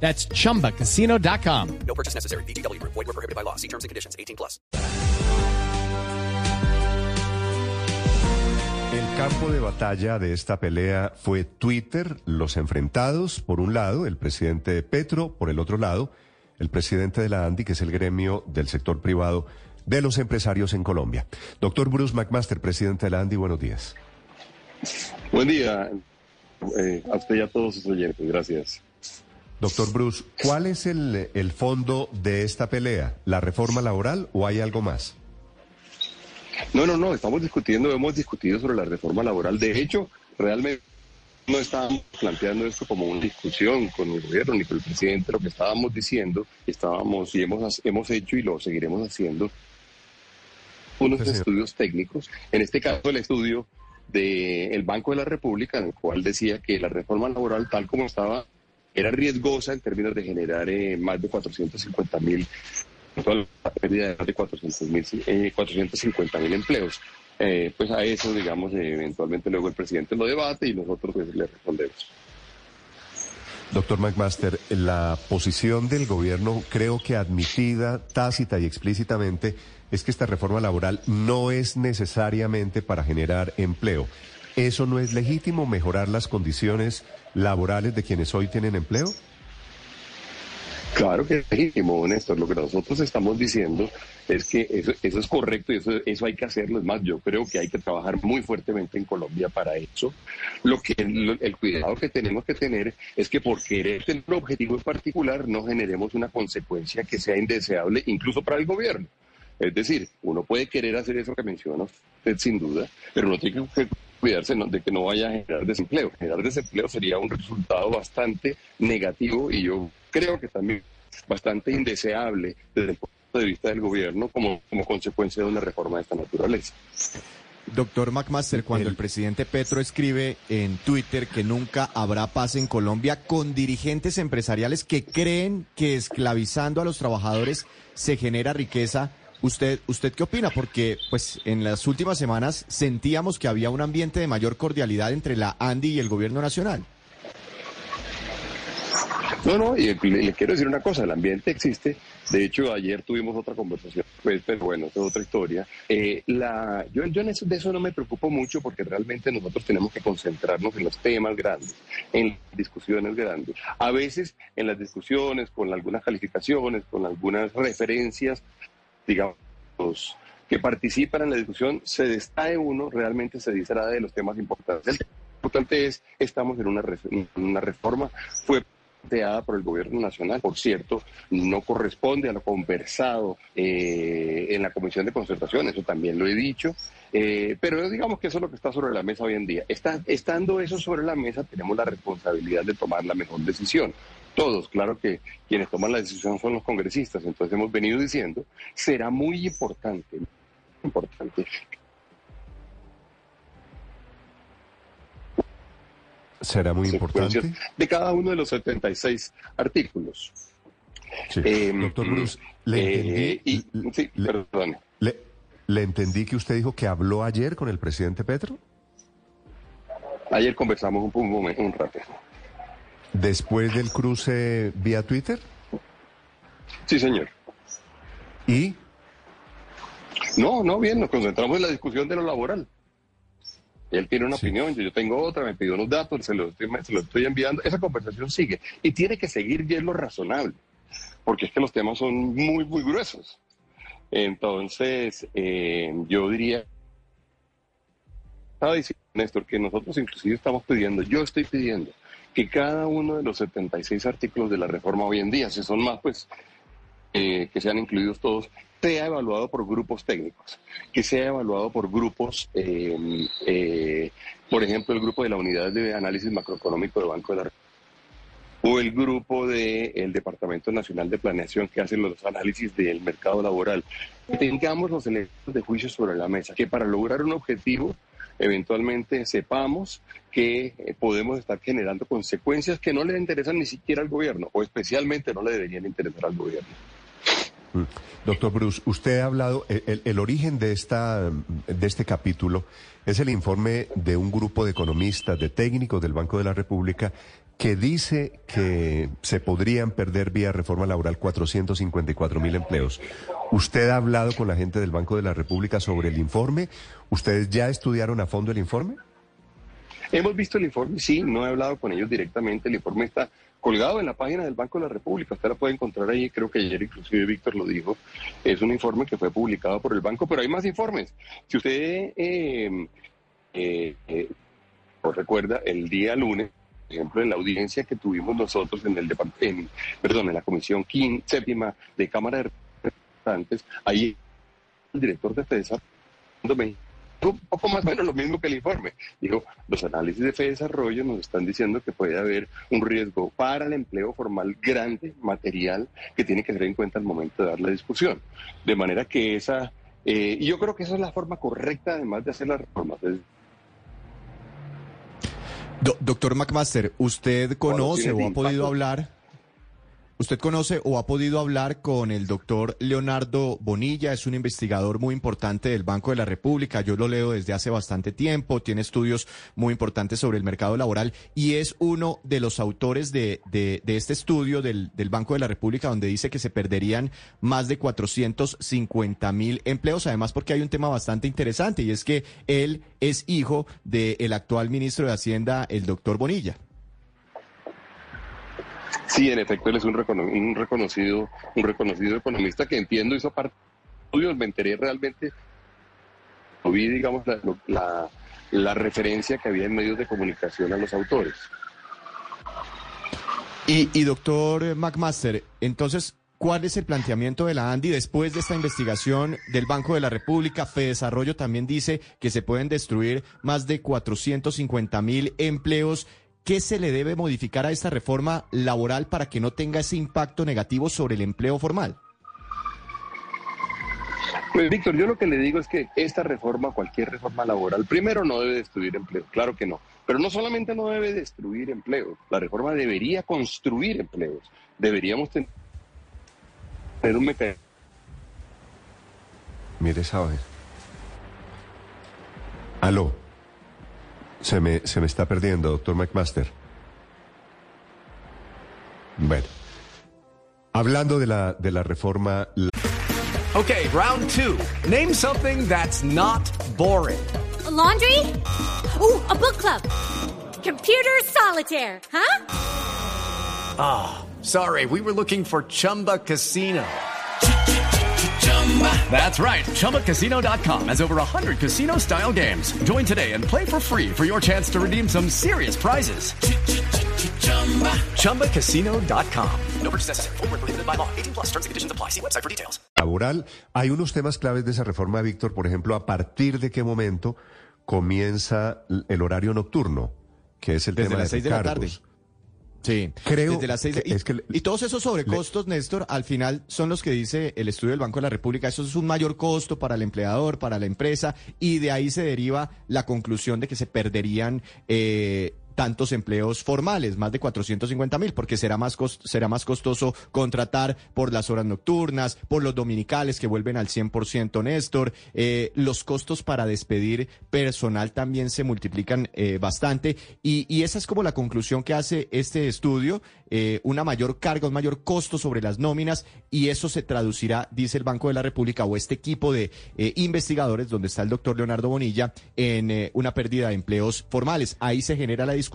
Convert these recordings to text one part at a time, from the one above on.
That's chumbacasino.com. No purchase necessary. BGW. Void were prohibited by law. See terms and conditions. 18 plus. El campo de batalla de esta pelea fue Twitter, los enfrentados, por un lado, el presidente Petro, por el otro lado, el presidente de la ANDI, que es el gremio del sector privado de los empresarios en Colombia. Doctor Bruce McMaster, presidente de la ANDI, buenos días. Buen día eh, a usted y a todos sus oyentes. Gracias. Doctor Bruce, ¿cuál es el, el fondo de esta pelea? ¿La reforma laboral o hay algo más? No, no, no, estamos discutiendo, hemos discutido sobre la reforma laboral. De hecho, realmente no estábamos planteando esto como una discusión con el gobierno ni con el presidente. Lo que estábamos diciendo, estábamos y hemos, hemos hecho y lo seguiremos haciendo unos Sí, estudios técnicos. En este caso, el estudio del Banco de la República, en el cual decía que la reforma laboral, tal como estaba, era riesgosa en términos de generar eh, más de 450 mil, de más de 400 mil, eh, 450 mil empleos. Eh, pues a eso, digamos, eh, eventualmente luego el presidente lo debate y nosotros pues, le respondemos. Doctor McMaster, la posición del gobierno, creo que admitida tácita y explícitamente, es que esta reforma laboral no es necesariamente para generar empleo. ¿Eso no es legítimo, mejorar las condiciones laborales de quienes hoy tienen empleo? Claro que es legítimo, Néstor. Lo que nosotros estamos diciendo es que eso, eso es correcto y eso, eso hay que hacerlo. Es más, yo creo que hay que trabajar muy fuertemente en Colombia para eso. Lo que el, el cuidado que tenemos que tener es que por querer tener un objetivo en particular no generemos una consecuencia que sea indeseable incluso para el gobierno. Es decir, uno puede querer hacer eso que menciona usted sin duda, pero no tiene que cuidarse de que no vaya a generar desempleo. Generar desempleo sería un resultado bastante negativo y yo creo que también bastante indeseable desde el punto de vista del gobierno como, como consecuencia de una reforma de esta naturaleza. Doctor McMaster, cuando el... presidente Petro escribe en Twitter que nunca habrá paz en Colombia con dirigentes empresariales que creen que esclavizando a los trabajadores se genera riqueza, ¿usted, usted qué opina? Porque pues en las últimas semanas sentíamos que había un ambiente de mayor cordialidad entre la ANDI y el gobierno nacional. No, no, y le, le quiero decir una cosa, el ambiente existe. De hecho, ayer tuvimos otra conversación, pues, pero bueno, es otra historia. Eh, yo yo en eso, de eso no me preocupo mucho porque realmente nosotros tenemos que concentrarnos en los temas grandes, en discusiones grandes. A veces en las discusiones, con algunas calificaciones, con algunas referencias, digamos, que participan en la discusión, se distrae uno, realmente se distrae de los temas importantes. El tema importante es, estamos en una, reforma, fue planteada por el gobierno nacional, por cierto, no corresponde a lo conversado eh, en la Comisión de Concertación, eso también lo he dicho, eh, pero digamos que eso es lo que está sobre la mesa hoy en día. Estando eso sobre la mesa, tenemos la responsabilidad de tomar la mejor decisión. Todos, claro que quienes toman la decisión son los congresistas, entonces hemos venido diciendo, será muy importante, muy importante ¿Será muy importante? de cada uno de los 76 artículos. Sí. Eh, Doctor Bruce, le eh, entendí, y, sí, le- le- le entendí que usted dijo que habló ayer con el presidente Petro. Ayer conversamos un, un, un rato. Después del cruce vía Twitter Sí, señor. y No, no, bien, nos concentramos en la discusión de lo laboral. Él tiene una Sí. opinión, yo, yo tengo otra, me pidió unos datos, se los, estoy, se los estoy enviando. Esa conversación sigue y tiene que seguir y es lo razonable, porque es que los temas son muy, muy gruesos. Entonces, eh, yo diría, estaba diciendo Néstor, que nosotros inclusive estamos pidiendo, yo estoy pidiendo que cada uno de los 76 artículos de la reforma hoy en día, si son más, pues eh, que sean incluidos todos, sea evaluado por grupos técnicos, que sea evaluado por grupos, eh, eh, por ejemplo, el grupo de la Unidad de Análisis Macroeconómico del Banco de la o el grupo del Departamento Nacional de Planeación que hace los análisis del mercado laboral. Que tengamos los elementos de juicio sobre la mesa, que para lograr un objetivo eventualmente sepamos que eh, podemos estar generando consecuencias que no le interesan ni siquiera al gobierno, o especialmente no le deberían interesar al gobierno. Mm. Doctor Bruce, usted ha hablado, eh, el, el, origen de, esta, de este capítulo es el informe de un grupo de economistas, de técnicos del Banco de la República, que dice que se podrían perder vía reforma laboral 454 mil empleos. ¿Usted ha hablado con la gente del Banco de la República sobre el informe? ¿Ustedes ya estudiaron a fondo el informe? Hemos visto el informe, sí, no he hablado con ellos directamente. El informe está colgado en la página del Banco de la República. Usted lo puede encontrar ahí, creo que ayer inclusive Víctor lo dijo. Es un informe que fue publicado por el banco, pero hay más informes. Si usted eh, eh, eh, recuerda, el día lunes ejemplo, en la audiencia que tuvimos nosotros en el en, perdón, en la comisión quinta, séptima de Cámara de Representantes, ahí el director de FEDESA un poco más o menos lo mismo que el informe. Dijo, los análisis de Fede Desarrollo nos están diciendo que puede haber un riesgo para el empleo formal grande, material, que tiene que tener en cuenta al momento de dar la discusión. De manera que esa, eh, y yo creo que esa es la forma correcta además de hacer las reformas. Do doctor McMaster, ¿usted conoce o ha podido hablar? ¿Usted conoce o ha podido hablar con el doctor Leonardo Bonilla? Es un investigador muy importante del Banco de la República. Yo lo leo desde hace bastante tiempo. Tiene estudios muy importantes sobre el mercado laboral y es uno de los autores de, de, de este estudio del, del, Banco de la República donde dice que se perderían más de 450 mil empleos. Además, porque hay un tema bastante interesante y es que él es hijo del actual ministro de Hacienda, el doctor Bonilla. Sí, en efecto, él es un, recono un, reconocido, un reconocido economista que entiendo hizo parte de estudios, me enteré realmente, vi, digamos, la, referencia que había en medios de comunicación a los autores. Y, y doctor McMaster, entonces, ¿Cuál es el planteamiento de la ANDI después de esta investigación del Banco de la República? Desarrollo también dice que se pueden destruir más de 450 mil empleos. ¿Qué se le debe modificar a esta reforma laboral para que no tenga ese impacto negativo sobre el empleo formal? Pues Víctor, yo lo que le digo es que esta reforma, cualquier reforma laboral, primero no debe destruir empleo, claro que no, pero no solamente no debe destruir empleo, la reforma debería construir empleos, deberíamos tener un mecanismo. Mire, sabe. Aló. Se me, se me está perdiendo, doctor McMaster. Bueno. Hablando de la, de la reforma. Okay, round two. Name something that's not boring. A laundry? Ooh, a book club. Computer solitaire, huh? Ah, oh, sorry. We were looking for Chumba Casino. That's right. ChumbaCasino.com has over 100 casino style games. Join today and play for free for your chance to redeem some serious prizes. ChumbaCasino.com. No purchase necessary. Full prohibited by law. 18 plus terms and conditions apply. See website for details. Laboral. Hay unos temas claves de esa reforma, Víctor. Por ejemplo, a partir de qué momento comienza el horario nocturno, que es el Desde tema las de 6 de la tarde. Sí, creo. Desde las seis, que, y, es que, y, todos esos sobrecostos, le, Néstor, al final son los que dice el estudio del Banco de la República. Eso es un mayor costo para el empleador, para la empresa, y de ahí se deriva la conclusión de que se perderían. Eh, tantos empleos formales, más de 450 mil, porque será más, será más costoso contratar por las horas nocturnas, por los dominicales que vuelven al 100%, Néstor. Eh, los costos para despedir personal también se multiplican eh, bastante y, esa es como la conclusión que hace este estudio, eh, una mayor carga, un mayor costo sobre las nóminas y eso se traducirá, dice el Banco de la República o este equipo de investigadores donde está el doctor Leonardo Bonilla, en una pérdida de empleos formales. Ahí se genera la discusión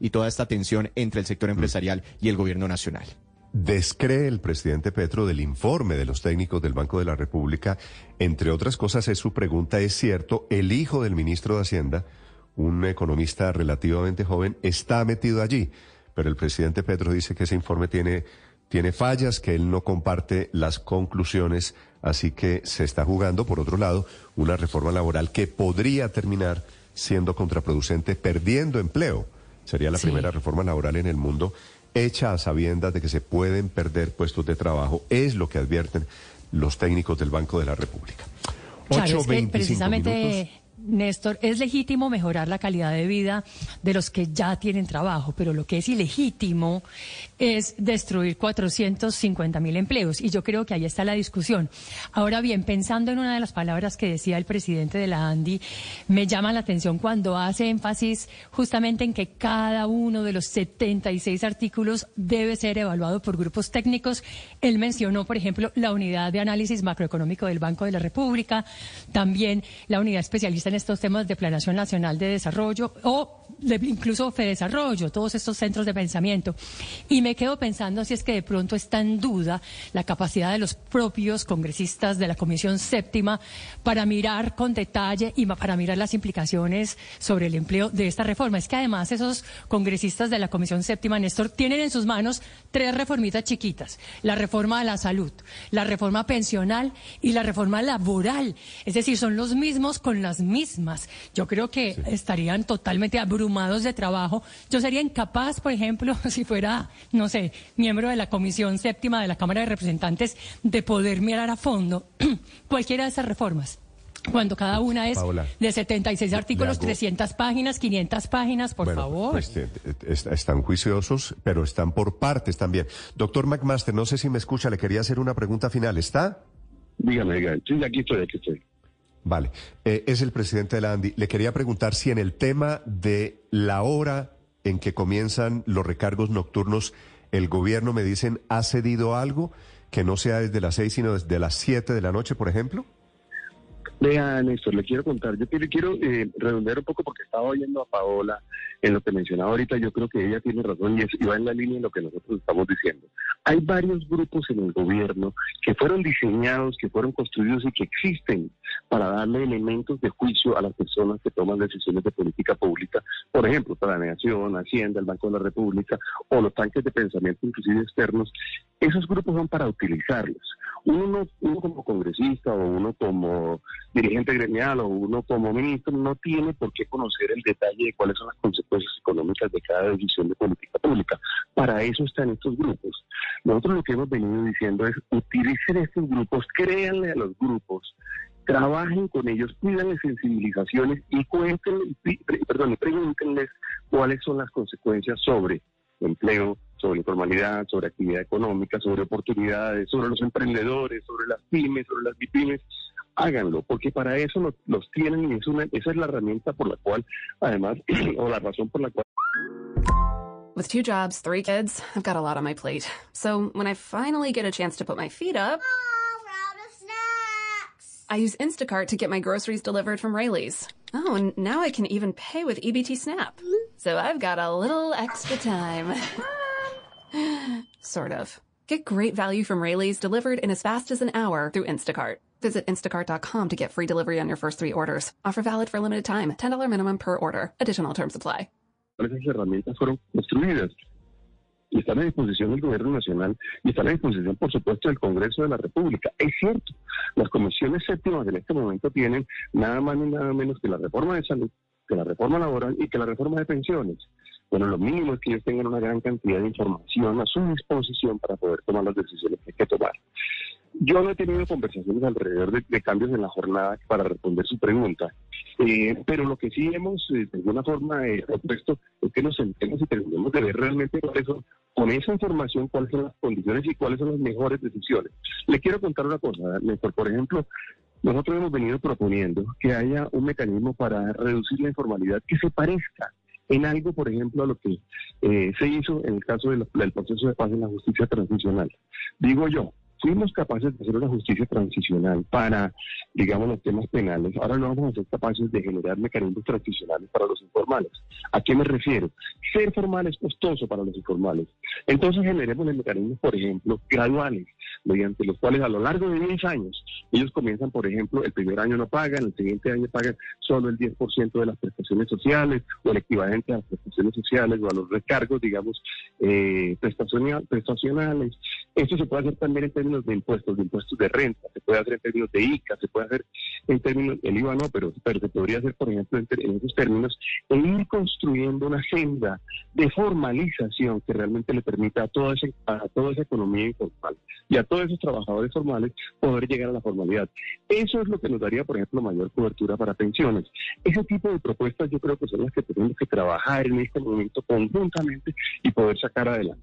y toda esta tensión entre el sector empresarial y el gobierno nacional. Descree el presidente Petro del informe de los técnicos del Banco de la República. Entre otras cosas, es su pregunta, ¿es cierto? El hijo del ministro de Hacienda, un economista relativamente joven, está metido allí. Pero el presidente Petro dice que ese informe tiene, tiene fallas, que él no comparte las conclusiones, así que se está jugando, por otro lado, una reforma laboral que podría terminar siendo contraproducente, perdiendo empleo. Sería la sí. primera reforma laboral en el mundo hecha a sabiendas de que se pueden perder puestos de trabajo, es lo que advierten los técnicos del Banco de la República. Claro, es que 8:25 precisamente, minutos. Néstor, es legítimo mejorar la calidad de vida de los que ya tienen trabajo, pero lo que es ilegítimo es destruir 450 mil empleos. Y yo creo que ahí está la discusión. Ahora bien, pensando en una de las palabras que decía el presidente de la ANDI, me llama la atención cuando hace énfasis justamente en que cada uno de los 76 artículos debe ser evaluado por grupos técnicos. Él mencionó, por ejemplo, la unidad de análisis macroeconómico del Banco de la República, también la unidad especialista en estos temas de Planación Nacional de Desarrollo o de- incluso Fedesarrollo, todos estos centros de pensamiento. Y me quedo pensando si es que de pronto está en duda la capacidad de los propios congresistas de la Comisión Séptima para mirar con detalle y para mirar las implicaciones sobre el empleo de esta reforma. Es que además esos congresistas de la Comisión Séptima, Néstor, tienen en sus manos tres reformitas chiquitas. La reforma de la salud, la reforma pensional y la reforma laboral. Es decir, son los mismos con las mismas. Yo creo que estarían totalmente abrumados de trabajo. Yo sería incapaz, por ejemplo, si fuera, no sé, miembro de la Comisión Séptima de la Cámara de Representantes, de poder mirar a fondo cualquiera de esas reformas. Cuando cada una es Paola, de 76 le artículos, hago- 300 páginas, 500 páginas, por Bueno, favor. pues, eh, eh, est- están juiciosos, pero están por partes también. Doctor McMaster, no sé si me escucha, le quería hacer una pregunta final. ¿Está? Dígame, dígame. Sí, aquí estoy, aquí estoy. Vale. Eh, es el presidente de la ANDI. Le quería preguntar si en el tema de la hora en que comienzan los recargos nocturnos, el gobierno, me dicen, ha cedido algo que no sea desde las seis, sino desde las siete de la noche, por ejemplo. Vea, Néstor, le quiero contar. Yo quiero, quiero eh, redondear un poco porque estaba oyendo a Paola en lo que mencionaba ahorita. Yo creo que ella tiene razón y, es- y va en la línea de lo que nosotros estamos diciendo. Hay varios grupos en el gobierno que fueron diseñados, que fueron construidos y que existen para darle elementos de juicio a las personas que toman decisiones de política pública. Por ejemplo, Planeación, Hacienda, el Banco de la República o los tanques de pensamiento, inclusive externos. Esos grupos son para utilizarlos. Uno, no- uno como congresista o uno como dirigente gremial o uno como ministro no tiene por qué conocer el detalle de cuáles son las consecuencias económicas de cada decisión de política pública. Para eso están estos grupos. Nosotros lo que hemos venido diciendo es utilicen estos grupos, créanle a los grupos, trabajen con ellos, pídanles sensibilizaciones y cuéntenle, pi- pre- perdón, pregúntenles cuáles son las consecuencias sobre empleo, sobre informalidad, sobre actividad económica, sobre oportunidades, sobre los emprendedores, sobre las pymes, sobre las bipymes. Háganlo, porque para eso los, los tienen y es una, esa es la herramienta por la cual, además, o la razón por la cual With two jobs, three kids, I've got a lot on my plate. So when I finally get a chance to put my feet up, I use Instacart to get my groceries delivered from Rayleigh's. Oh, and now I can even pay with EBT Snap. So I've got a little extra time. sort of. Get great value from Rayleigh's delivered in as fast as an hour through Instacart. Visit instacart.com to get free delivery on your first three orders. Offer valid for limited time. $10 minimum per order. Additional terms apply. esas herramientas fueron construidas y están a disposición del gobierno nacional y están a disposición, por supuesto, del Congreso de la República. Es cierto, las comisiones séptimas en este momento tienen nada más ni nada menos que la reforma de salud, que la reforma laboral y que la reforma de pensiones. Bueno, lo mínimo es que ellos tengan una gran cantidad de información a su disposición para poder tomar las decisiones que hay que tomar. Yo no he tenido conversaciones alrededor de, de cambios en la jornada para responder su pregunta, Eh, pero lo que sí hemos eh, de alguna forma eh, propuesto es que nos sentemos y terminemos de ver realmente cuáles son, con esa información, cuáles son las condiciones y cuáles son las mejores decisiones. Le quiero contar una cosa, Néstor. Por ejemplo, nosotros hemos venido proponiendo que haya un mecanismo para reducir la informalidad que se parezca en algo, por ejemplo, a lo que eh, se hizo en el caso de la- del proceso de paz en la justicia transicional. Digo yo, fuimos capaces de hacer una justicia transicional para, digamos, los temas penales. Ahora no vamos a ser capaces de generar mecanismos transicionales para los informales. ¿A qué me refiero? Ser formal es costoso para los informales. Entonces generemos mecanismos, por ejemplo, graduales, mediante los cuales a lo largo de 10 años ellos comienzan, por ejemplo, el primer año no pagan, el siguiente año pagan solo el 10% de las prestaciones sociales o el equivalente a las prestaciones sociales o a los recargos, digamos, eh, prestacional- prestacionales. Esto se puede hacer también en términos de impuestos, de impuestos de renta, se puede hacer en términos de ICA, se puede hacer en términos, el IVA no, pero, pero se podría hacer, por ejemplo, en, en esos términos, e ir construyendo una agenda de formalización que realmente le permita a toda, ese, a toda esa economía informal y a todos esos trabajadores formales poder llegar a la formalidad. Eso es lo que nos daría, por ejemplo, mayor cobertura para pensiones. Ese tipo de propuestas yo creo que son las que tenemos que trabajar en este momento conjuntamente y poder sacar adelante.